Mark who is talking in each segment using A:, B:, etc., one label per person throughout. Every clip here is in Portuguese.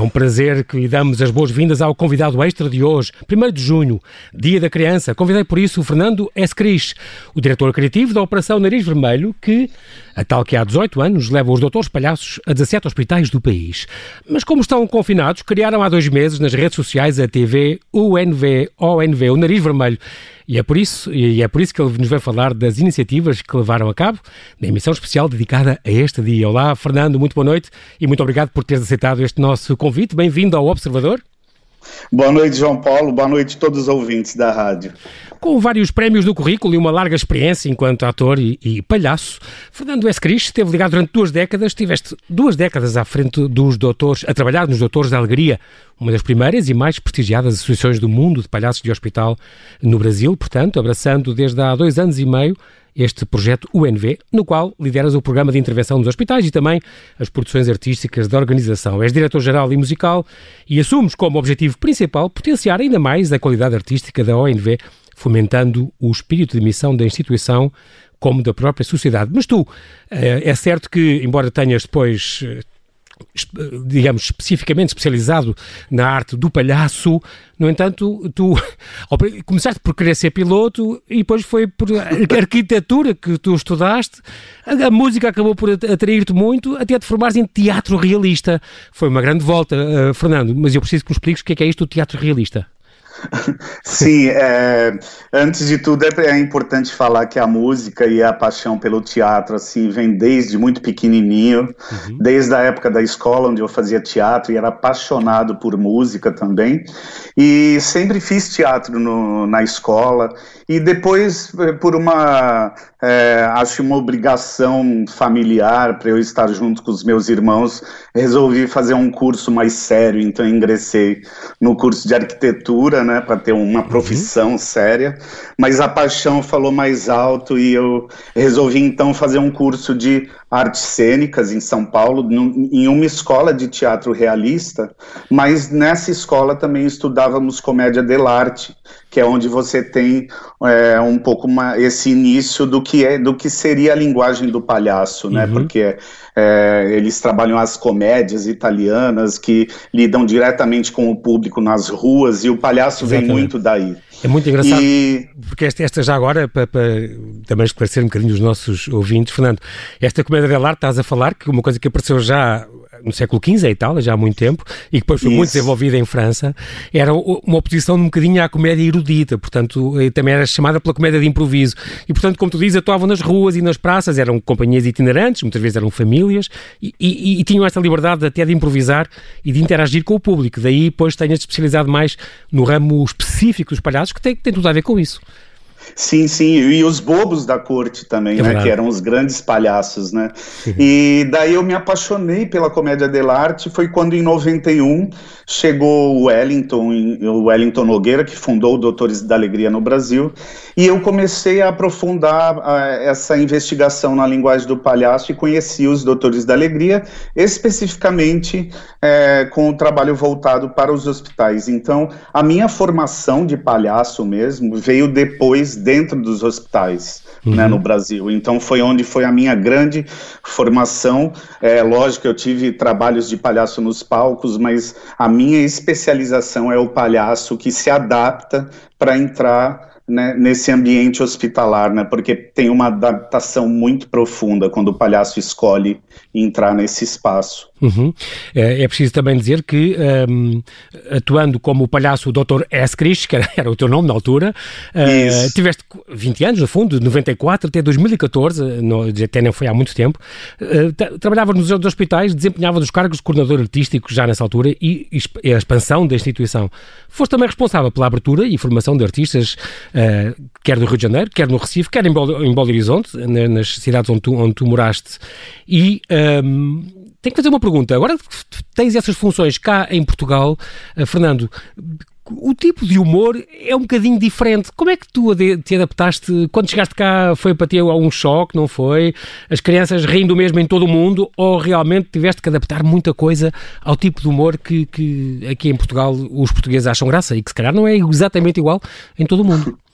A: É um prazer que lhe damos as boas-vindas ao convidado extra de hoje, 1 de junho, Dia da Criança. Convidei por isso o Fernando Escris, o diretor criativo da Operação Nariz Vermelho, que, a tal que há 18 anos, leva os doutores palhaços a 17 hospitais do país. Mas como estão confinados, criaram há dois meses nas redes sociais a TV UNV, ONV, o Nariz Vermelho, e é por isso, e é por isso que ele nos vai falar das iniciativas que levaram a cabo na emissão especial dedicada a este dia. Olá, Fernando, muito boa noite e muito obrigado por teres aceitado este nosso convite. Bem-vindo ao Observador.
B: Boa noite, João Paulo. Boa noite a todos os ouvintes da rádio.
A: Com vários prémios no currículo e uma larga experiência enquanto ator e, e palhaço, Fernando S. Cris esteve ligado durante duas décadas, tiveste duas décadas à frente dos doutores, a trabalhar nos Doutores da Alegria, uma das primeiras e mais prestigiadas associações do mundo de palhaços de hospital no Brasil, portanto, abraçando desde há dois anos e meio este projeto UNV, no qual lideras o programa de intervenção nos hospitais e também as produções artísticas da organização. És diretor-geral e musical e assumes como objetivo principal potenciar ainda mais a qualidade artística da ONV, fomentando o espírito de missão da instituição como da própria sociedade. Mas tu, eh, é certo que, embora tenhas depois eh, digamos, especificamente especializado na arte do palhaço. No entanto, tu começaste por querer ser piloto e depois foi por arquitetura que tu estudaste. A, música acabou por atrair-te muito, até te formares em teatro realista. Foi uma grande volta, uh, Fernando, mas eu preciso que me expliques o que é, que é isto do teatro realista.
B: Sim, é, antes de tudo é, é, importante falar que a música e a paixão pelo teatro assim vem desde muito pequenininho, uhum. desde a época da escola onde eu fazia teatro e era apaixonado por música também. E sempre fiz teatro no, na escola. E depois eh, por uma é, acho uma obrigação familiar para eu estar junto com os meus irmãos resolvi fazer um curso mais sério. Então ingressei no curso de arquitetura né, para ter uma uhum. profissão uhum. séria, mas a paixão falou mais alto e eu resolvi então fazer um curso de artes cênicas em São Paulo, em uma escola de teatro realista, mas nessa escola também estudávamos comédia dell'arte, que é onde você tem é, um pouco uma, esse início do que é do que seria a linguagem do palhaço, né? Uhum. Porque é, eles trabalham as comédias italianas que lidam diretamente com o público nas ruas e o palhaço Exatamente. vem muito daí.
A: É muito engraçado, e... porque esta, esta já agora, para, para, também esclarecer um bocadinho os nossos ouvintes, Fernando, esta comédia dell'arte estás a falar que uma coisa que apareceu já no século XV em Itália, já há muito tempo, e que depois foi Isso. muito desenvolvida em França, era uma oposição um bocadinho à comédia erudita, portanto, eh, também era chamada pela comédia de improviso. E, portanto, como tu dizes, atuavam nas ruas e nas praças, eram companhias itinerantes, muitas vezes eram famílias, e, e, e tinham esta liberdade até de improvisar e de interagir com o público. Daí, depois, tenhas especializado mais no ramo específico dos palhaços, que tem, tem tudo a ver com isso.
B: Sim, sim, e os bobos da corte também, é né, que eram os grandes palhaços, né? e daí eu me apaixonei pela comédia dell'arte, foi quando em 91 chegou o Wellington, o Wellington Nogueira, que fundou o Doutores da Alegria no Brasil, e eu comecei a aprofundar essa investigação na linguagem do palhaço e conheci os Doutores da Alegria, especificamente é, com o trabalho voltado para os hospitais. Então, a minha formação de palhaço mesmo veio depois dentro dos hospitais uhum. né, no Brasil. Então foi onde foi a minha grande formação. É lógico, eu tive trabalhos de palhaço nos palcos, mas a minha especialização é o palhaço que se adapta para entrar né, nesse ambiente hospitalar, né, porque tem uma adaptação muito profunda quando o palhaço escolhe entrar nesse espaço.
A: Uhum. É, é, preciso também dizer que, um, atuando como o palhaço Dr. Escris, que era, o teu nome na altura, uh, tiveste 20 anos, no fundo, de 94 até 2014, no, até não foi há muito tempo, uh, trabalhava nos hospitais, desempenhava os cargos de coordenador artístico já nessa altura e, e, a expansão da instituição. Foste também responsável pela abertura e formação de artistas, uh, quer do Rio de Janeiro, quer no Recife, quer em Belo, em Belo Horizonte, nas cidades onde tu, onde tu moraste, e um, tenho que fazer uma pergunta. Agora que tens essas funções cá em Portugal, uh, Fernando, o tipo de humor é um bocadinho diferente. Como é que tu te adaptaste? Quando chegaste cá foi para ter algum choque, não foi? As crianças rindo mesmo em todo o mundo ou realmente tiveste que adaptar muita coisa ao tipo de humor que, que aqui em Portugal os portugueses acham graça e que se calhar não é exatamente igual em todo o mundo?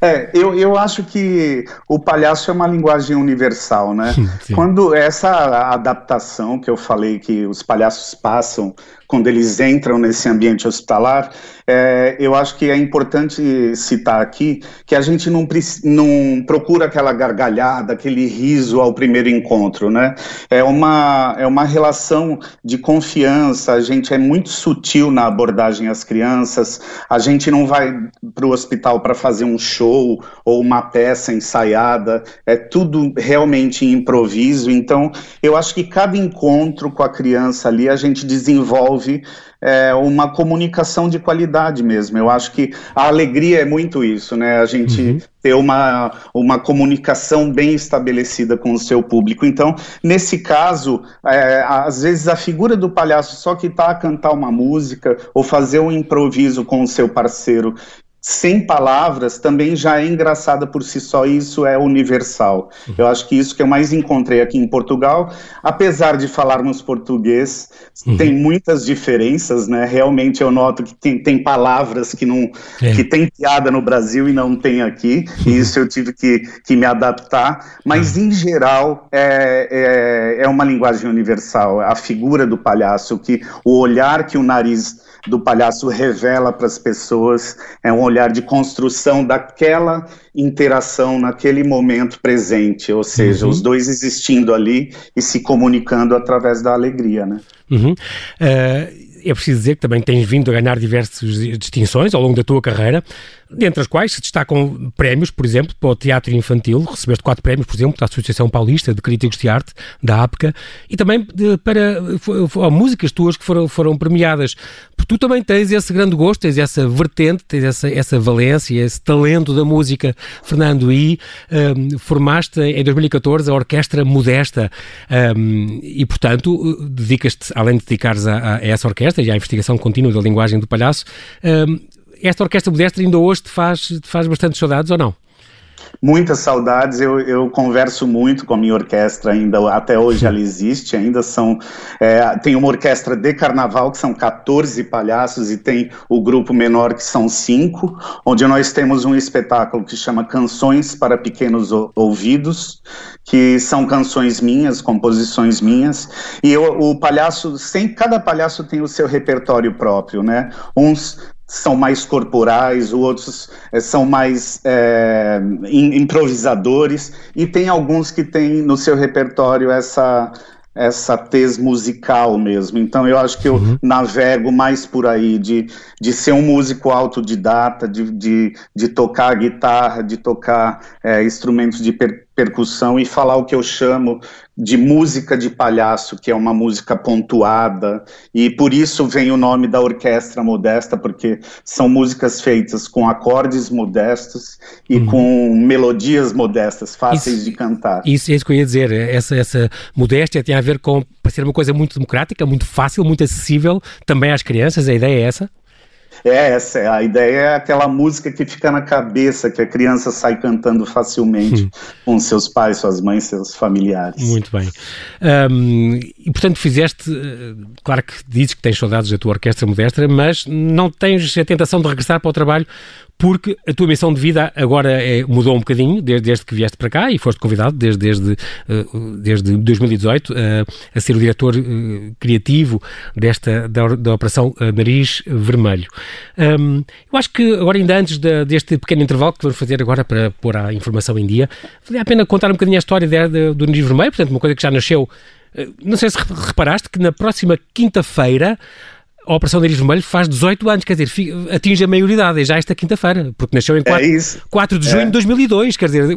B: É, eu, eu acho que o palhaço é uma linguagem universal, né? Sim. Quando essa adaptação que eu falei que os palhaços passam quando eles entram nesse ambiente hospitalar, é, eu acho que é importante citar aqui que a gente não, não procura aquela gargalhada, aquele riso ao primeiro encontro, né? É uma, é uma relação de confiança, a gente é muito sutil na abordagem às crianças, a gente não vai para o hospital para fazer um show ou uma peça ensaiada, é tudo realmente improviso, então eu acho que cada encontro com a criança ali a gente desenvolve é, uma comunicação de qualidade mesmo. Eu acho que a alegria é muito isso, né? A gente uhum. ter uma, uma comunicação bem estabelecida com o seu público. Então, nesse caso, é, às vezes a figura do palhaço só que está a cantar uma música ou fazer um improviso com o seu parceiro sem palavras também já é engraçada por si só, e isso é universal. Uhum. Eu acho que isso que eu mais encontrei aqui em Portugal, apesar de falarmos português, uhum. tem muitas diferenças, né? Realmente eu noto que tem, tem palavras que não é. que tem piada no Brasil e não tem aqui, e uhum. isso eu tive que, que me adaptar, mas uhum. em geral é, é, é uma linguagem universal, a figura do palhaço, que o olhar que o nariz do palhaço revela para as pessoas é um olhar de construção daquela interação naquele momento presente, ou seja, uhum. os dois existindo ali e se comunicando através da alegria, né?
A: Uhum. Uh é preciso dizer que também tens vindo a ganhar diversas distinções ao longo da tua carreira, dentre as quais se destacam prémios, por exemplo, para o teatro infantil, recebeste quatro prémios, por exemplo, da Associação Paulista de Críticos de Arte, da APCA, e também de, para músicas tuas que foram, foram premiadas. Porque tu também tens esse grande gosto, tens essa vertente, tens essa, essa valência, esse talento da música, Fernando, e um, formaste em 2014 a Orquestra Modesta, um, e portanto dedicas-te, além de dedicares a, a essa orquestra e à investigação contínua da linguagem do palhaço, um, esta orquestra modesta ainda hoje te faz, te faz bastante saudades ou não?
B: Muitas saudades, eu, eu converso muito com a minha orquestra ainda, até hoje ela existe, ainda são, é, tem uma orquestra de carnaval que são 14 palhaços e tem o grupo menor que são cinco, onde nós temos um espetáculo que chama Canções para Pequenos Ouvidos, que são canções minhas, composições minhas, e eu, o palhaço, sem, cada palhaço tem o seu repertório próprio, né, uns são mais corporais, outros é, são mais é, improvisadores, e tem alguns que têm no seu repertório essa essa tez musical mesmo. Então eu acho que eu uhum. navego mais por aí, de, de ser um músico autodidata, de, de, de tocar guitarra, de tocar é, instrumentos de per percussão e falar o que eu chamo de música de palhaço, que é uma música pontuada, e por isso vem o nome da orquestra modesta, porque são músicas feitas com acordes modestos e uhum. com melodias modestas, fáceis isso, de cantar.
A: Isso é isso que eu ia dizer, essa, essa modéstia tem a ver com ser uma coisa muito democrática, muito fácil, muito acessível também às crianças, a ideia é essa?
B: É essa, a ideia é aquela música que fica na cabeça, que a criança sai cantando facilmente hum. com seus pais, suas mães, seus familiares.
A: Muito bem. Um, e portanto fizeste, eh, claro que dizes que tens saudades da tua orquestra modesta, mas não tens a tentação de regressar para o trabalho porque a tua missão de vida agora é, mudou um bocadinho desde, desde, que vieste para cá e foste convidado desde, desde, uh, desde 2018 uh, a ser o diretor uh, criativo desta, da, da Operação Nariz Vermelho. Um, eu acho que agora, ainda antes de, deste pequeno intervalo que vamos fazer agora para pôr a informação em dia, valia a pena contar um bocadinho a história de, de, do Nariz Vermelho, portanto, uma coisa que já nasceu. Não sei se reparaste que na próxima quinta-feira a Operação Nariz Vermelho faz 18 anos, quer dizer, atinge a maioridade, já esta quinta-feira, porque nasceu em 4, é 4 de junho é. de 2002, quer dizer,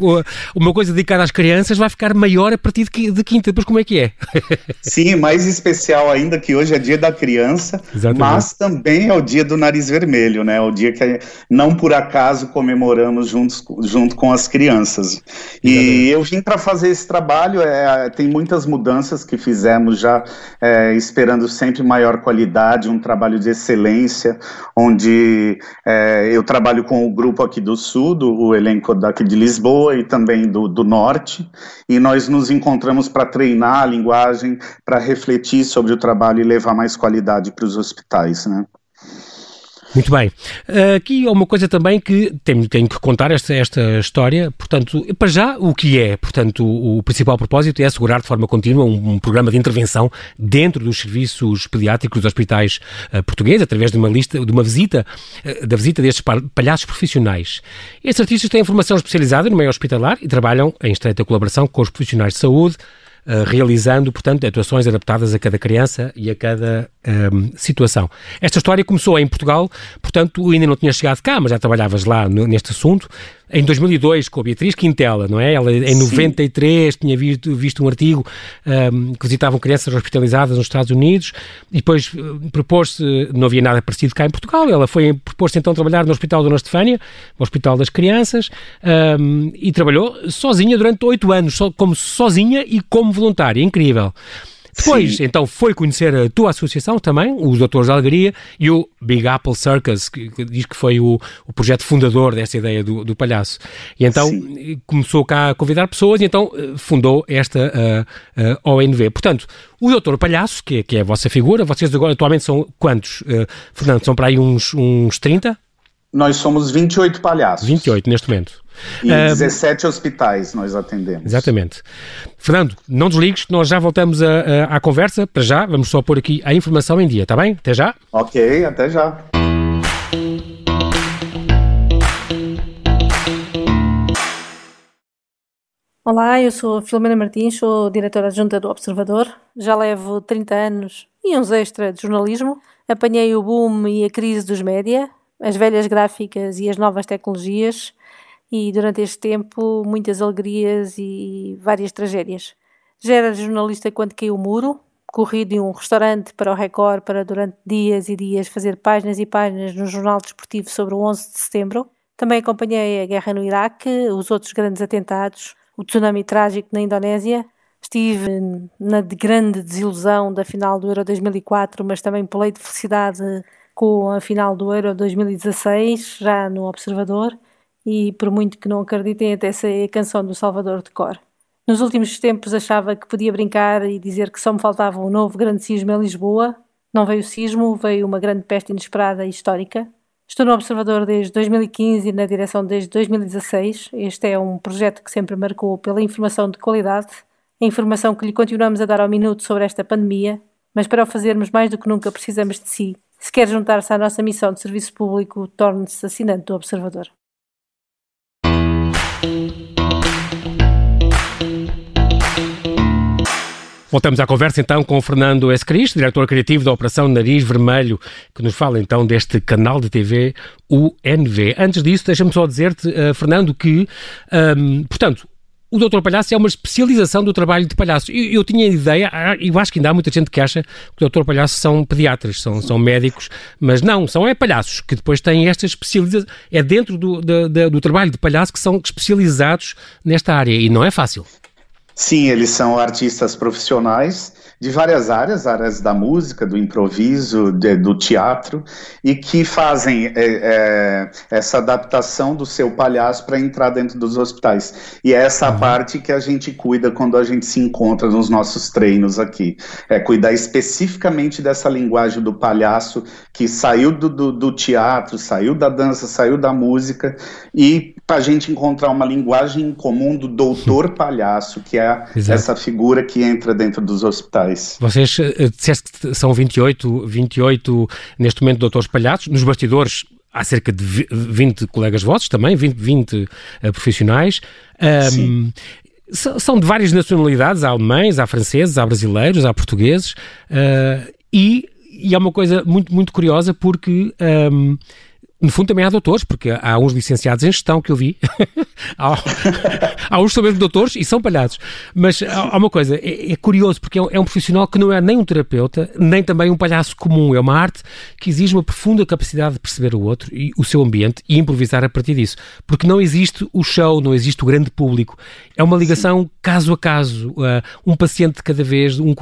A: uma coisa dedicada às crianças vai ficar maior a partir de, de quinta, depois como é que é?
B: Sim, mais especial ainda que hoje é dia da criança, Exatamente. mas também é o dia do Nariz Vermelho, né, o dia que não por acaso comemoramos juntos, junto com as crianças. E Exatamente. eu vim para fazer esse trabalho, é, tem muitas mudanças que fizemos já, é, esperando sempre maior qualidade, um trabalho de excelência, onde é, eu trabalho com o grupo aqui do Sul, do, o elenco daqui de Lisboa e também do, do Norte, e nós nos encontramos para treinar a linguagem, para refletir sobre o trabalho e levar mais qualidade para os hospitais, né?
A: Muito bem. Aqui há uma coisa também que tenho, tenho que contar esta, esta história. Portanto, para já, o que é? Portanto, o, o principal propósito é assegurar de forma contínua um, um, programa de intervenção dentro dos serviços pediátricos dos hospitais uh, portugueses, através de uma lista, de uma visita, uh, da visita destes palhaços profissionais. Estes artistas têm formação especializada no meio hospitalar e trabalham em estreita colaboração com os profissionais de saúde, uh, realizando, portanto, atuações adaptadas a cada criança e a cada um, situação. Esta história começou em Portugal, portanto, ainda não tinha chegado cá, mas já trabalhavas lá no, neste assunto. Em 2002, com a Beatriz Quintela, não é? Ela, em Sim. 93, tinha visto, visto um artigo um, que visitavam crianças hospitalizadas nos Estados Unidos e depois uh, propôs-se, não havia nada parecido cá em Portugal, ela foi propôs-se então trabalhar no Hospital Dona Estefânia, no Hospital das Crianças, um, e trabalhou sozinha durante oito anos, como sozinha e como voluntária. Incrível. Depois, Sim. então, foi conhecer a tua associação também, os Doutores da Alegria, e o Big Apple Circus, que, que diz que foi o, o, projeto fundador dessa ideia do, do palhaço. E então Sim. começou cá a convidar pessoas e então eh, fundou esta uh, uh, ONV. Portanto, o Doutor Palhaço, que, que é a vossa figura, vocês agora atualmente são quantos, uh, Fernando? São para aí uns, uns 30?
B: Nós somos 28 palhaços.
A: 28 neste momento.
B: E uh, 17 hospitais nós atendemos.
A: Exatamente. Fernando, não desligues, nós já voltamos a, a, à conversa. Para já, vamos só pôr aqui a informação em dia, está bem? Até já?
B: Ok, até já.
C: Olá, eu sou Filomena Martins, sou diretora adjunta do Observador. Já levo 30 anos e uns extra de jornalismo. Apanhei o boom e a crise dos média, as velhas gráficas e as novas tecnologias e durante este tempo muitas alegrias e várias tragédias. Já era jornalista quando caiu o muro, corri de um restaurante para o Record para durante dias e dias fazer páginas e páginas no jornal desportivo sobre o 11 de setembro. Também acompanhei a guerra no Iraque, os outros grandes atentados, o tsunami trágico na Indonésia. Estive na grande desilusão da final do Euro 2004, mas também pulei de felicidade com a final do Euro 2016, já no Observador, e por muito que não acreditem, até sei a canção do Salvador de cor. Nos últimos tempos achava que podia brincar e dizer que só me faltava um novo grande sismo em Lisboa. Não veio o sismo, veio uma grande peste inesperada e histórica. Estou no Observador desde 2015 e na direção desde 2016. Este é um projeto que sempre marcou pela informação de qualidade, a informação que lhe continuamos a dar ao minuto sobre esta pandemia, mas para o fazermos mais do que nunca precisamos de si se quer juntar-se à nossa missão de serviço público, torne-se assinante do Observador.
A: Voltamos à conversa então com o Fernando S. Diretor criativo da Operação Nariz Vermelho, que nos fala então deste canal de TV UNV. Antes disso, deixa-me só dizer-te, uh, Fernando, que, um, portanto, o Doutor Palhaço é uma especialização do trabalho de palhaço. Eu, eu tinha ideia, ah, eu acho que ainda há muita gente que acha que o Doutor Palhaço são pediatras, são, são médicos, mas não, são é palhaços que depois têm esta especialização. É dentro do, do, do trabalho de palhaço que são especializados nesta área e não é fácil.
B: Sim, eles são artistas profissionais de várias áreas, áreas da música, do improviso, de, do teatro, e que fazem é, é, essa adaptação do seu palhaço para entrar dentro dos hospitais. E é essa uhum. parte que a gente cuida quando a gente se encontra nos nossos treinos aqui. É cuidar especificamente dessa linguagem do palhaço que saiu do, do, do teatro, saiu da dança, saiu da música, e para a gente encontrar uma linguagem comum do doutor palhaço, que é Exato. essa figura que entra dentro dos hospitais.
A: Vocês uh, disseste que são 28, 28 neste momento doutores palhaços, nos bastidores há cerca de 20 colegas vossos também, 20, 20 uh, profissionais. Um, são de várias nacionalidades, há alemães, há franceses, há brasileiros, há portugueses, uh, e, e é uma coisa muito, muito curiosa porque um, no fundo também há doutores, porque há uns licenciados em gestão que eu vi. há, há uns são mesmo doutores e são palhados. Mas há, há uma coisa, é, é curioso, porque é um, é um, profissional que não é nem um terapeuta, nem também um palhaço comum. É uma arte que exige uma profunda capacidade de perceber o outro e o seu ambiente e improvisar a partir disso. Porque não existe o show, não existe o grande público. É uma ligação Sim. caso a caso, uh, um paciente de cada vez, um, uh,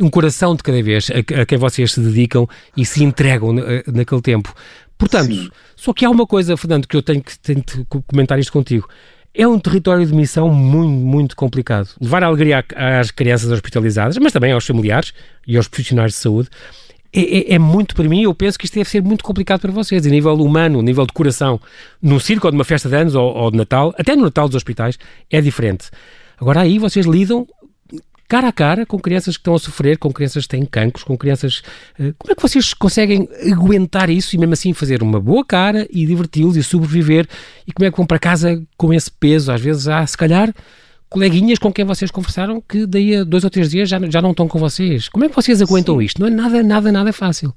A: um coração de cada vez a, a, quem vocês se dedicam e se entregam na, naquele tempo. Portanto, Sim. só que há uma coisa, Fernando, que eu tenho que, tenho que comentar isto contigo. É um território de missão muito, muito complicado. Levar a alegria às crianças hospitalizadas, mas também aos familiares e aos profissionais de saúde, é, é, é, muito para mim, eu penso que isto deve ser muito complicado para vocês, a nível humano, a nível de coração. Num circo ou numa festa de anos ou, ou de Natal, até no Natal dos hospitais, é diferente. Agora aí vocês lidam cara a cara com crianças que estão a sofrer, com crianças que têm cancros, com crianças. Eh, como é que vocês conseguem aguentar isso e mesmo assim fazer uma boa cara e diverti-los e sobreviver? E como é que vão para casa com esse peso? Às vezes há, se calhar, coleguinhas com quem vocês conversaram que daí a dois ou três dias já, já não estão com vocês. Como é que vocês aguentam Sim. isto? Não é nada, nada, nada fácil.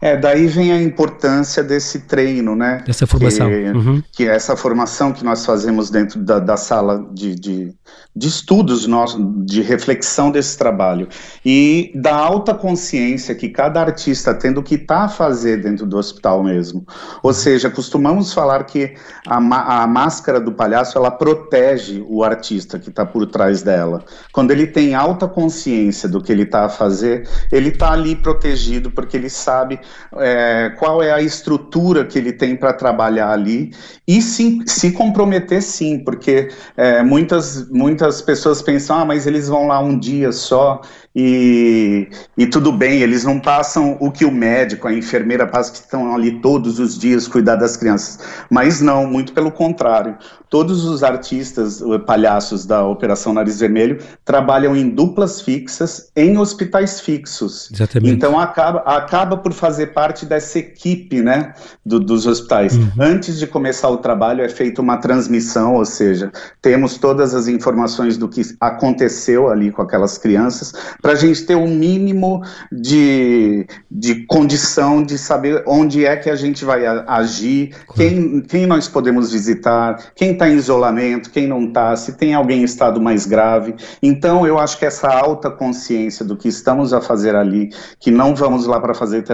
B: É, daí vem a importância desse treino, né?
A: Essa formação.
B: Que, uhum. que é essa formação que nós fazemos dentro da, da sala de, de, de estudos, nós, de reflexão desse trabalho. E da alta consciência que cada artista tem do que está a fazer dentro do hospital mesmo. Ou seja, costumamos falar que a, a máscara do palhaço, ela protege o artista que está por trás dela. Quando ele tem alta consciência do que ele está a fazer, ele está ali protegido porque ele sabe sabe é, qual é a estrutura que ele tem para trabalhar ali e se, se comprometer sim, porque é, muitas, muitas pessoas pensam, ah, mas eles vão lá um dia só e, e tudo bem, eles não passam o que o médico, a enfermeira passa que estão ali todos os dias cuidar das crianças. Mas não, muito pelo contrário. Todos os artistas, palhaços da Operação Nariz Vermelho, trabalham em duplas fixas em hospitais fixos.
A: Exatamente.
B: Então acaba, acaba por fazer parte dessa equipe né, do, dos hospitais. Uhum. Antes de começar o trabalho, é feita uma transmissão, ou seja, temos todas as informações do que aconteceu ali com aquelas crianças para a gente ter um mínimo de, de condição de saber onde é que a gente vai agir, quem, quem nós podemos visitar, quem está em isolamento, quem não está, se tem alguém em estado mais grave. Então, eu acho que essa alta consciência do que estamos a fazer ali, que não vamos lá para fazer terapia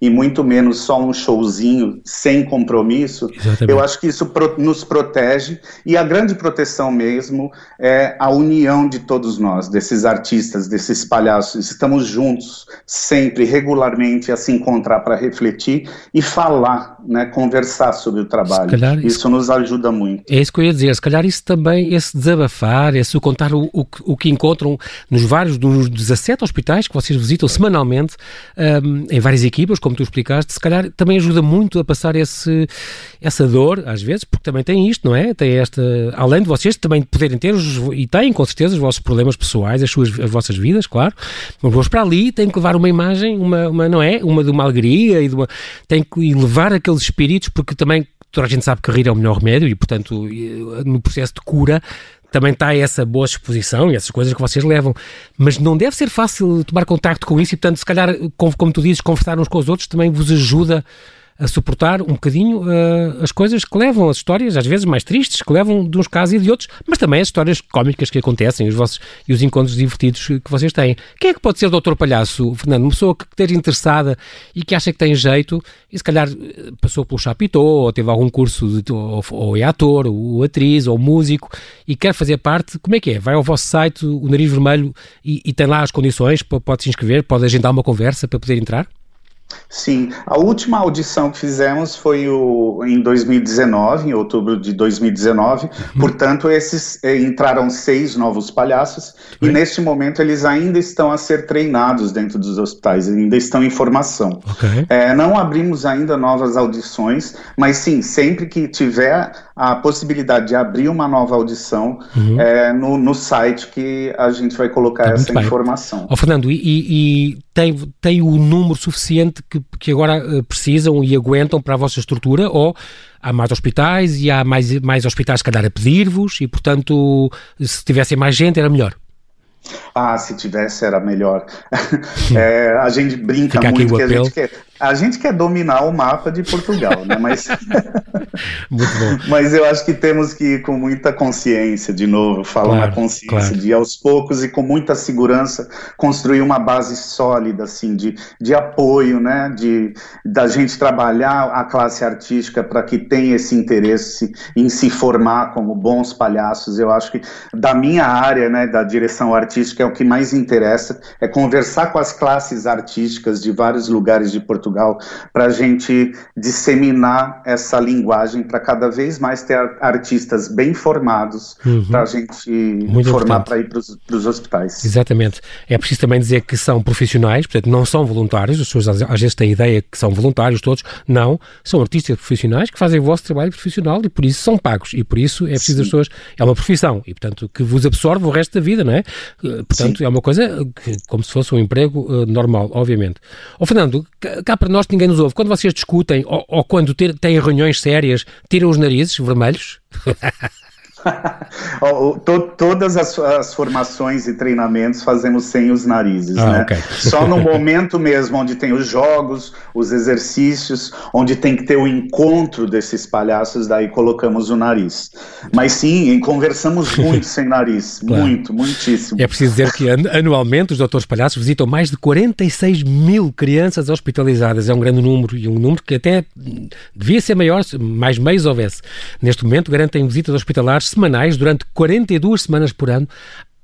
B: e muito menos só um showzinho sem compromisso, Exatamente. eu acho que isso pro, nos protege e a grande proteção mesmo é a união de todos nós, desses artistas, desses esses palhaços, estamos juntos, sempre, regularmente, a se encontrar para refletir e falar, né, conversar sobre o trabalho. Isso, isso, nos ajuda muito.
A: É isso que eu ia dizer, se calhar isso também, esse desabafar, esse contar o, o, o que encontram nos vários, dos 17 hospitais que vocês visitam semanalmente, um, em várias equipas, como tu explicaste, se calhar também ajuda muito a passar esse, essa dor, às vezes, porque também tem isto, não é? Tem esta, além de vocês também poderem ter, os, e têm com certeza, os vossos problemas pessoais, as, suas, as vossas vidas, claro. Mas vou para ali, tenho que levar uma imagem, uma, uma não é? Uma de uma alegria e de uma, tenho que levar aqueles espíritos, porque também toda a gente sabe que rir é o melhor remédio e, portanto, no processo de cura também está essa boa exposição e essas coisas que vocês levam. Mas não deve ser fácil tomar contacto com isso e, portanto, se calhar, como, como tu dizes, conversar uns com os outros também vos ajuda a suportar um bocadinho uh, as coisas que levam, as histórias, às vezes mais tristes, que levam de uns casos e de outros, mas também as histórias cómicas que acontecem os vossos, e os encontros divertidos que vocês têm. Quem é que pode ser Doutor Palhaço, Fernando? Uma pessoa que esteja interessada e que acha que tem jeito e se calhar eh, passou pelo Chapitão ou teve algum curso, de, ou, ou é ator, ou atriz, ou músico e quer fazer parte, como é que é? Vai ao vosso site, o Nariz Vermelho, e, e tem lá as condições, pode se inscrever, pode agendar uma conversa para poder entrar?
B: Sim, a última audição que fizemos foi o, em 2019, em outubro de 2019. Uhum. Portanto, esses eh, entraram seis novos palhaços e neste momento eles ainda estão a ser treinados dentro dos hospitais, ainda estão em formação.
A: Okay.
B: É, não abrimos ainda novas audições, mas sim, sempre que tiver a possibilidade de abrir uma nova audição uhum. é, no, no, site que a gente vai colocar tá essa informação.
A: Oh, Fernando, e, e, tem, tem o número suficiente que, que agora uh, precisam e aguentam para a vossa estrutura ou há mais hospitais e há mais, mais hospitais, se calhar, a pedir-vos e, portanto, se tivessem mais gente era melhor?
B: Ah, se tivesse era melhor. é, a gente brinca Fica muito que a gente quer a gente quer dominar o mapa de Portugal, né? Mas, mas eu acho que temos que ir com muita consciência, de novo, falo claro, na consciência, claro. de aos poucos e com muita segurança construir uma base sólida, assim, de, de apoio, né? De da gente trabalhar a classe artística para que tenha esse interesse em se formar como bons palhaços. Eu acho que da minha área, né? Da direção artística é o que mais interessa é conversar com as classes artísticas de vários lugares de Portugal Portugal, para a gente disseminar essa linguagem para cada vez mais ter artistas bem formados uhum. para a gente Muito formar para ir para os hospitais.
A: Exatamente. É preciso também dizer que são profissionais, portanto, não são voluntários, as pessoas às vezes têm a ideia que são voluntários todos, não, são artistas profissionais que fazem o vosso trabalho profissional e por isso são pagos e por isso é preciso Sim. as pessoas, é uma profissão e portanto que vos absorve o resto da vida, não é? Eh, portanto, Sim. é uma coisa que, como se fosse um emprego uh, normal, obviamente. Ó oh, Fernando, cá para nós ninguém nos ouve. Quando vocês discutem ou, ou quando ter, têm reuniões sérias, tiram os narizes vermelhos?
B: Todas as, as, formações e treinamentos fazemos sem os narizes, ah, né? Okay. Só no momento mesmo onde tem os jogos, os exercícios, onde tem que ter o encontro desses palhaços, daí colocamos o nariz. Mas sim, conversamos muito sem nariz, claro. muito, muitíssimo.
A: É preciso dizer que anualmente os doutores palhaços visitam mais de 46 mil crianças hospitalizadas. É um grande número e um número que até devia ser maior, mais meios houvesse. Neste momento garantem visitas hospitalares semanais durante 42 semanas por ano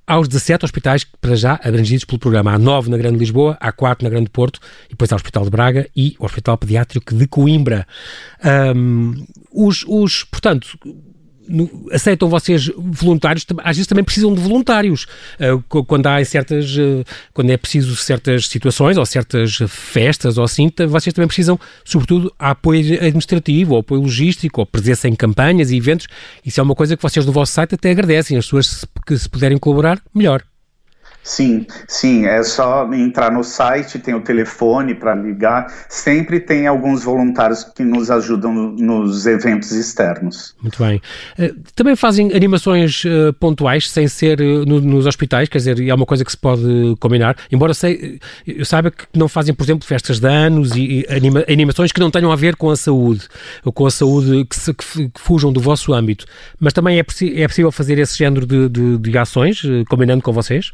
A: aos 17 hospitais para já abrangidos pelo programa. Há 9 na Grande Lisboa, há 4 na Grande Porto, e depois há o Hospital de Braga e o Hospital Pediátrico de Coimbra. Um, os, os, portanto, no, aceitam vocês voluntários, às vezes também precisam de voluntários, uh, quando há certas, uh, quando é preciso certas situações ou certas festas ou assim, vocês também precisam, sobretudo, apoio administrativo, ou apoio logístico, ou presença em campanhas e eventos, isso é uma coisa que vocês no vosso site até agradecem, as pessoas que se puderem colaborar, melhor.
B: Sim, sim, é só entrar no site, tem o telefone para ligar, sempre tem alguns voluntários que nos ajudam nos eventos externos.
A: Muito bem. Eh, também fazem animações eh, pontuais, sem ser eh, nos hospitais, quer dizer, é uma coisa que se pode combinar, embora sei, eu saiba que não fazem, por exemplo, festas de anos e anima, animações que não tenham a ver com a saúde, ou com a saúde que, se, que, fujam do vosso âmbito, mas também é, é possível fazer esse género de, de, de ações, combinando com vocês?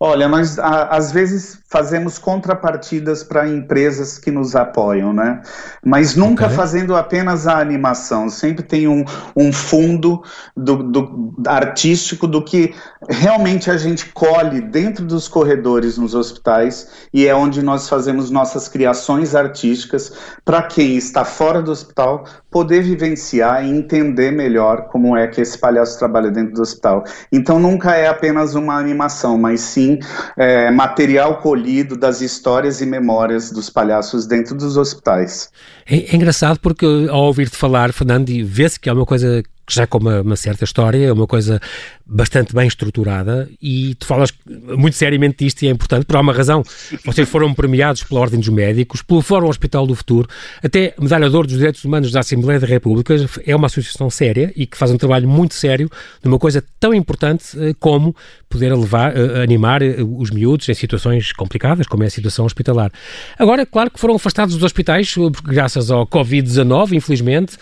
B: Olha, nós a, às vezes fazemos contrapartidas para empresas que nos apoiam, né? Mas nunca okay. fazendo apenas a animação, sempre tem um, um fundo do, do, artístico do que realmente a gente colhe dentro dos corredores nos hospitais e é onde nós fazemos nossas criações artísticas para quem está fora do hospital poder vivenciar e entender melhor como é que esse palhaço trabalha dentro do hospital. Então nunca é apenas uma animação, mas sim é, material colhido das histórias e memórias dos palhaços dentro dos hospitais.
A: É, é engraçado porque ao ouvir-te falar, Fernando, vê-se que é uma coisa já com uma, uma, certa história, é uma coisa bastante bem estruturada e tu falas muito seriamente disto e é importante, por uma razão. Vocês foram premiados pela Ordem dos Médicos, pelo Fórum Hospital do Futuro, até Medalha de Ouro dos Direitos Humanos da Assembleia da República, é uma associação séria e que faz um trabalho muito sério numa coisa tão importante eh, como poder levar, eh, animar eh, os miúdos em situações complicadas, como é a situação hospitalar. Agora, claro que foram afastados dos hospitais graças ao Covid-19, infelizmente,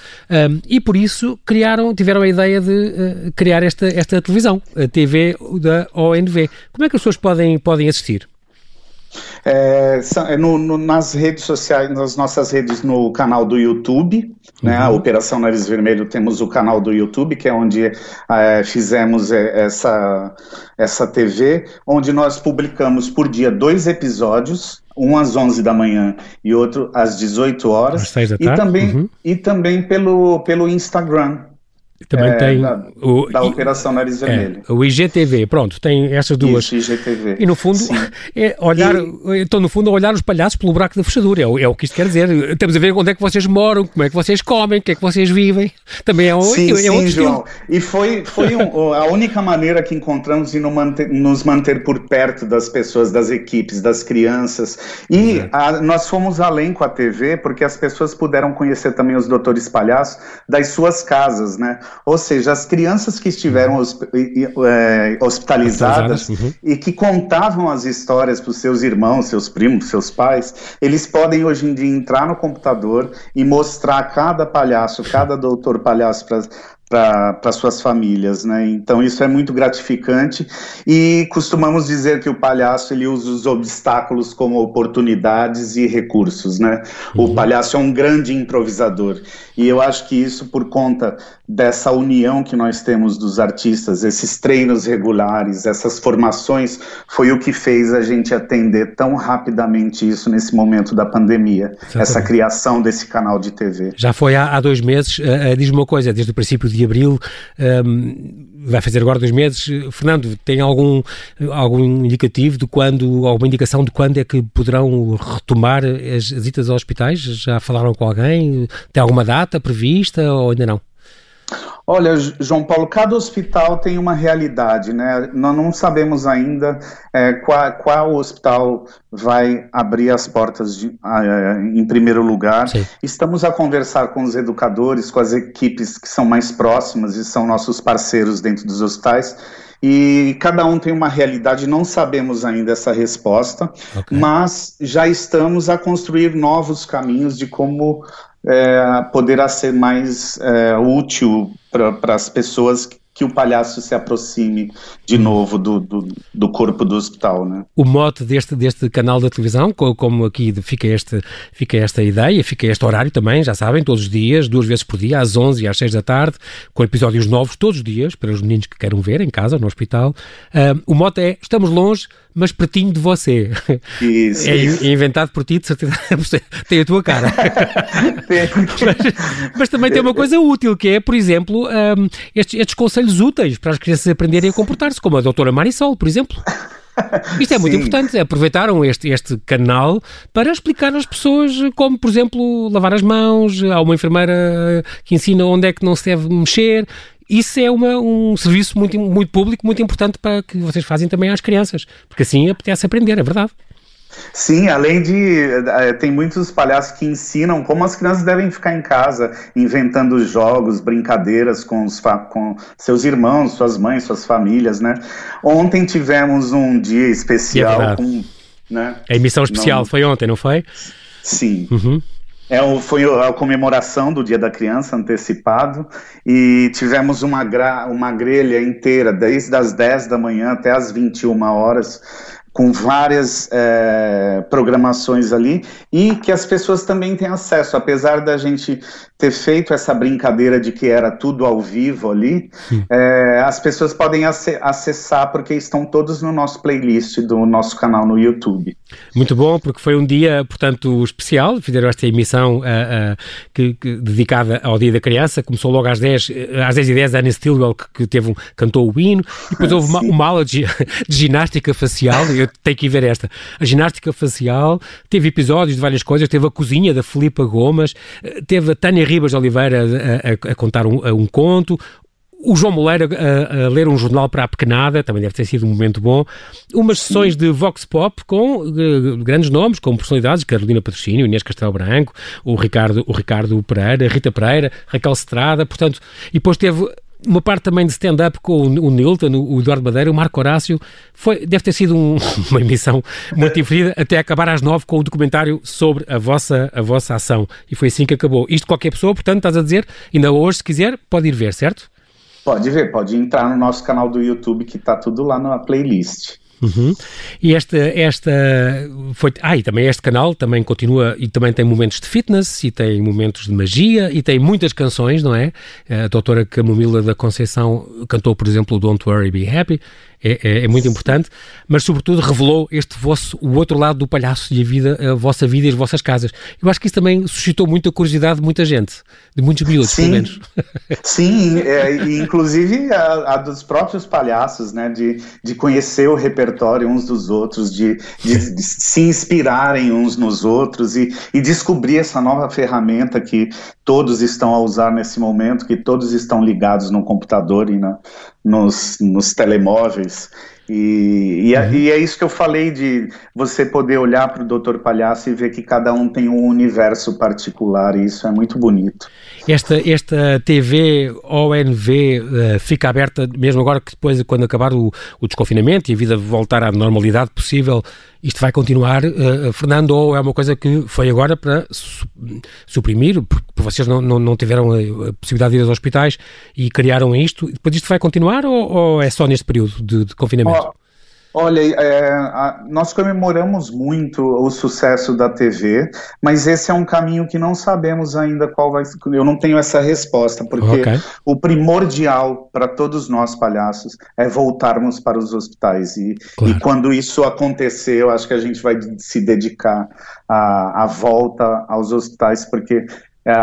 A: e por isso criaram tiveram a ideia de uh, criar esta, esta televisão, a TV da ONV. Como é que as pessoas podem, podem assistir?
B: É, é, no, no, nas redes sociais, nas nossas redes, no canal do YouTube, né, a uhum. Operação Nariz Vermelho, temos o canal do YouTube, que é onde é, fizemos é, essa, essa TV, onde nós publicamos por dia dois episódios, um às 11 da manhã e outro às 18 horas. Às 6 da tarde. E também, uhum. e também pelo, pelo Instagram.
A: Também é, tem
B: da, o, da Operação Nariz é, Vermelho.
A: É, o IGTV, pronto, tem essas duas.
B: Isso, IGTV.
A: E no fundo, é olhar, e... então no fundo, olhar os palhaços pelo buraco da fechadura, é o, é o que isto quer dizer. Temos a ver onde é que vocês moram, como é que vocês comem, o que é que vocês vivem. Também é, um,
B: sim,
A: é
B: sim, outro João. E foi, foi um, a única maneira que encontramos de manter, nos manter por perto das pessoas, das equipes, das crianças. E a, nós fomos além com a TV, porque as pessoas puderam conhecer também os doutores palhaços das suas casas, né? Ou seja, as crianças que estiveram é, hospitalizadas uhum. e que contavam as histórias para os seus irmãos, seus primos, seus pais, eles podem hoje em dia entrar no computador e mostrar cada palhaço, cada doutor palhaço para suas famílias, né? Então isso é muito gratificante e costumamos dizer que o palhaço ele usa os obstáculos como oportunidades e recursos, né? Uhum. O palhaço é um grande improvisador e eu acho que isso por conta dessa união que nós temos dos artistas, esses treinos regulares, essas formações, foi o que fez a gente atender tão rapidamente isso nesse momento da pandemia, Exatamente. essa criação desse canal de TV.
A: Já foi há, há dois meses, uh, uh, diz-me uma coisa, desde o princípio de abril, um, vai fazer agora dois meses. Fernando, tem algum, algum indicativo de quando, alguma indicação de quando é que poderão retomar as visitas aos hospitais? Já falaram com alguém? Tem alguma data prevista ou ainda não?
B: Olha, João Paulo, cada hospital tem uma realidade, né? Nós não sabemos ainda é, qual, qual, hospital vai abrir as portas de, em primeiro lugar. Sim. Estamos a conversar com os educadores, com as equipes que são mais próximas e são nossos parceiros dentro dos hospitais. E cada um tem uma realidade, não sabemos ainda essa resposta, okay. mas já estamos a construir novos caminhos de como é, poderá ser mais é, útil para as pessoas que o palhaço se aproxime de novo do, do, do, corpo do hospital, né?
A: O mote deste, deste canal da televisão, como aqui fica, este, fica esta ideia, fica este horário também, já sabem, todos os dias, duas vezes por dia, às 11 e às 6 da tarde, com episódios novos todos os dias, para os meninos que queiram ver em casa, no hospital. Uh, o mote é, estamos longe, mas pertinho de você. Isso, é isso. inventado por ti, de certeza, tem a tua cara. mas, mas, também tem uma coisa útil, que é, por exemplo, um, estes, estes conselhos úteis para as crianças aprenderem a comportar-se, como a doutora Marisol, por exemplo. Isto é muito Sim. importante. Aproveitaram este, este canal para explicar às pessoas como, por exemplo, lavar as mãos. Há uma enfermeira que ensina onde é que não se deve mexer isso é uma, um serviço muito, muito público, muito importante para que vocês fazem também às crianças, porque assim apetece aprender, é verdade.
B: Sim, além de. Eh, tem muitos palhaços que ensinam como as crianças devem ficar em casa, inventando jogos, brincadeiras com, os, com seus irmãos, suas mães, suas famílias, né? Ontem tivemos um dia especial é com.
A: Né? A emissão especial não... foi ontem, não foi?
B: Sim. Uhum. É, foi a comemoração do Dia da Criança antecipado e tivemos uma, uma grelha inteira, desde as 10 da manhã até as 21 horas, com várias é, programações ali e que as pessoas também têm acesso, apesar da gente ter feito essa brincadeira de que era tudo ao vivo ali, é, as pessoas podem acessar porque estão todos no nosso playlist do nosso canal no YouTube.
A: Muito bom, porque foi um dia, portanto, especial, fizeram esta emissão uh, uh, que, que, dedicada ao Dia da Criança, começou logo às 10, às 10 e 10 a Anna Stilwell, que, que teve um, cantou o hino, e depois houve uma, uma, aula de, de ginástica facial, eu tenho que ir ver esta, a ginástica facial, teve episódios de várias coisas, teve a cozinha da Filipa Gomas, teve a Tânia Ribas de Oliveira a, a, a contar um, um, conto, o João Moleira a, a, ler um jornal para a pequenada, também deve ter sido um momento bom. Umas sessões de Vox Pop com uh, grandes nomes, com personalidades, Carolina Patrocínio, Inês Castelo Branco, o Ricardo, o Ricardo Pereira, Rita Pereira, Raquel Estrada, portanto, e depois teve uma parte também de stand-up com o, o Nilton, o Eduardo Madeira, o Marco Horácio. Foi, deve ter sido um, uma emissão muito divertida até acabar às nove com o documentário sobre a vossa, a vossa ação. E foi assim que acabou. Isto qualquer pessoa, portanto, estás a dizer, ainda hoje, se quiser, pode ir ver, certo?
B: Pode ver, pode entrar no nosso canal do YouTube que está tudo lá na playlist.
A: Uhum. E esta, esta foi. Ah, e também este canal também continua e também tem momentos de fitness e tem momentos de magia e tem muitas canções, não é? A doutora Camomila da Conceição cantou, por exemplo, Don't Worry, Be Happy é, é, é, muito importante, mas sobretudo revelou este vosso, o outro lado do palhaço e a vida, a vossa vida e as vossas casas. Eu acho que isso também suscitou muita curiosidade de muita gente, de muitos miúdos, sim, pelo menos.
B: Sim, é, inclusive a, a, dos próprios palhaços, né, de, de conhecer o repertório uns dos outros, de, de, de se inspirarem uns nos outros e, e descobrir essa nova ferramenta que todos estão a usar nesse momento, que todos estão ligados no computador e na, nos, nos telemóveis. E, e, uhum. e, é isso que eu falei de você poder olhar para o Doutor Palhaço e ver que cada um tem um universo particular, e isso é muito bonito.
A: Esta, esta TV ONV uh, fica aberta mesmo agora que depois, quando acabar o, o, desconfinamento e a vida voltar à normalidade possível, isto vai continuar, uh, Fernando, ou é uma coisa que foi agora para su suprimir, porque vocês não, não, não, tiveram a possibilidade de ir aos hospitais e criaram isto, depois isto vai continuar ou, ou é só neste período de, de confinamento? Oh.
B: Olha, é, a, nós comemoramos muito o sucesso da TV, mas esse é um caminho que não sabemos ainda qual vai. Eu não tenho essa resposta, porque okay. o primordial para todos nós palhaços é voltarmos para os hospitais. E, claro. e, quando isso acontecer, eu acho que a gente vai se dedicar à, à volta aos hospitais, porque é,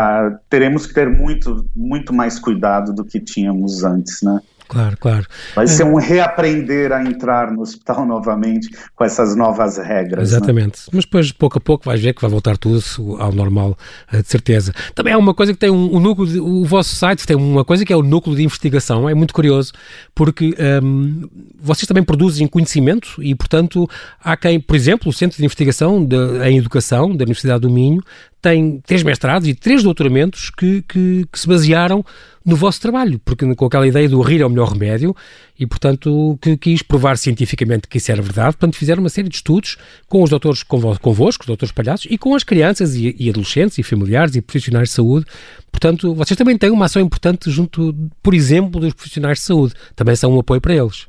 B: teremos que ter muito, muito mais cuidado do que tínhamos antes, né?
A: Claro, claro.
B: Vai ser um reaprender a entrar no hospital novamente com essas novas regras.
A: Né? Exatamente. Né? Mas depois, pouco a pouco, vais ver que vai voltar tudo ao normal, eh, de certeza. Também há uma coisa que tem um, um núcleo, de, o vosso site tem uma coisa que é o núcleo de investigação. É muito curioso, porque um, vocês também produzem conhecimento e, portanto, há quem, por exemplo, o Centro de Investigação de, em Educação da Universidade do Minho tem três mestrados e três doutoramentos que, que, que, se basearam no vosso trabalho, porque com aquela ideia do rir é o melhor remédio e, portanto, que quis provar cientificamente que isso era verdade, portanto, fizeram uma série de estudos com os doutores convosco, os doutores palhaços, e com as crianças e, e adolescentes e familiares e profissionais de saúde. Portanto, vocês também têm uma ação importante junto, por exemplo, dos profissionais de saúde. Também são um apoio para eles.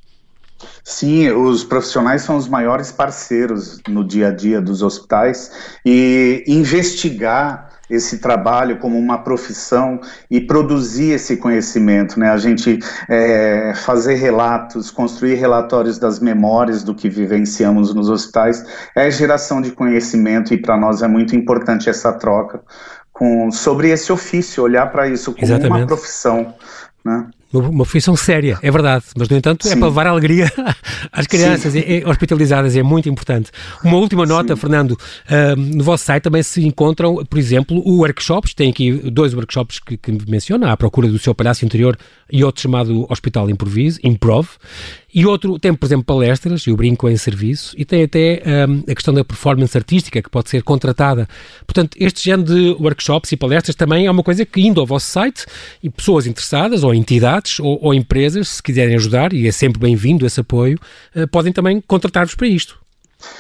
B: Sim, os profissionais são os maiores parceiros no dia a dia dos hospitais e investigar esse trabalho como uma profissão e produzir esse conhecimento, né? A gente é, fazer relatos, construir relatórios das memórias do que vivenciamos nos hospitais é geração de conhecimento e para nós é muito importante essa troca com sobre esse ofício, olhar para isso como Exatamente. uma profissão, né?
A: Uma, profissão séria, é verdade, mas no entanto é Sim. é para levar alegria às crianças é, é, hospitalizadas, é muito importante. Uma última nota, Sim. Fernando, uh, no vosso site também se encontram, por exemplo, workshops, tem aqui dois workshops que, que menciona, à procura do seu palhaço interior e outro chamado Hospital Improviso, Improv, e outro tem, por exemplo, palestras, e o brinco em serviço, e tem até um, a questão da performance artística, que pode ser contratada. Portanto, este género de workshops e palestras também é uma coisa que, indo ao vosso site, e pessoas interessadas, ou entidades, ou, ou empresas, se quiserem ajudar, e é sempre bem-vindo esse apoio, uh, podem também contratar-vos para isto.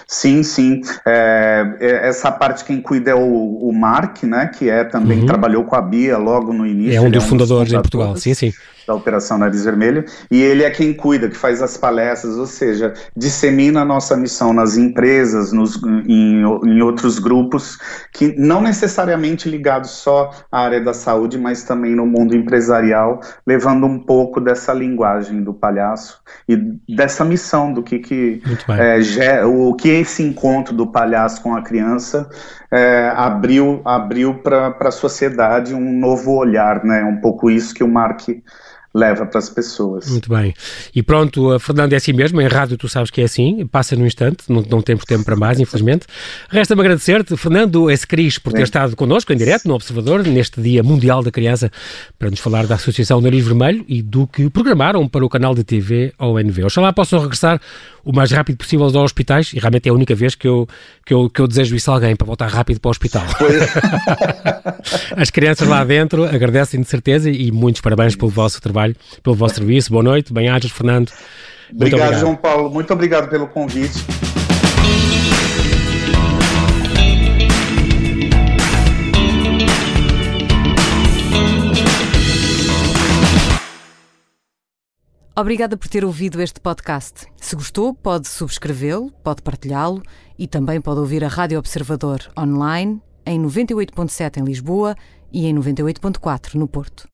B: Sim, sim. É, é, essa parte quem cuida é o, o Mark, né? Que é também uhum. trabalhou com a Bia logo no início.
A: É um dos é um fundadores, fundadores em Portugal. Sim, sim
B: da Operação Nariz Vermelho, e ele é quem cuida, que faz as palestras, ou seja, dissemina a nossa missão nas empresas, nos, em, em outros grupos, que não necessariamente ligados só à área da saúde, mas também no mundo empresarial, levando um pouco dessa linguagem do palhaço e dessa missão do que, que, é, o que esse encontro do palhaço com a criança é, abriu, abriu para a sociedade um novo olhar, né? Um pouco isso que o Mark leva para as pessoas.
A: Muito bem. E pronto, Fernando, é assim mesmo, em rádio tu sabes que é assim, passa num instante, não, não temos tempo para mais, infelizmente. Resta-me agradecer-te, Fernando S. Cris, por ter Sim. estado connosco em direto no Observador, neste Dia Mundial da Criança, para nos falar da Associação Nariz Vermelho e do que programaram para o canal de TV ONV. Oxalá possam regressar o mais rápido possível aos hospitais, e realmente é a única vez que eu, que eu, que eu desejo isso a alguém, para voltar rápido para o hospital. As crianças lá dentro agradecem de certeza e muitos parabéns pelo vosso trabalho, pelo vosso serviço. Boa noite, bem-ajas, Fernando.
B: Obrigado, obrigado, João Paulo. Muito obrigado pelo convite.
D: Obrigada por ter ouvido este podcast. Se gostou, pode subscrevê-lo, pode partilhá-lo e também pode ouvir a Rádio Observador online em 98.7 em Lisboa e em 98.4 no Porto.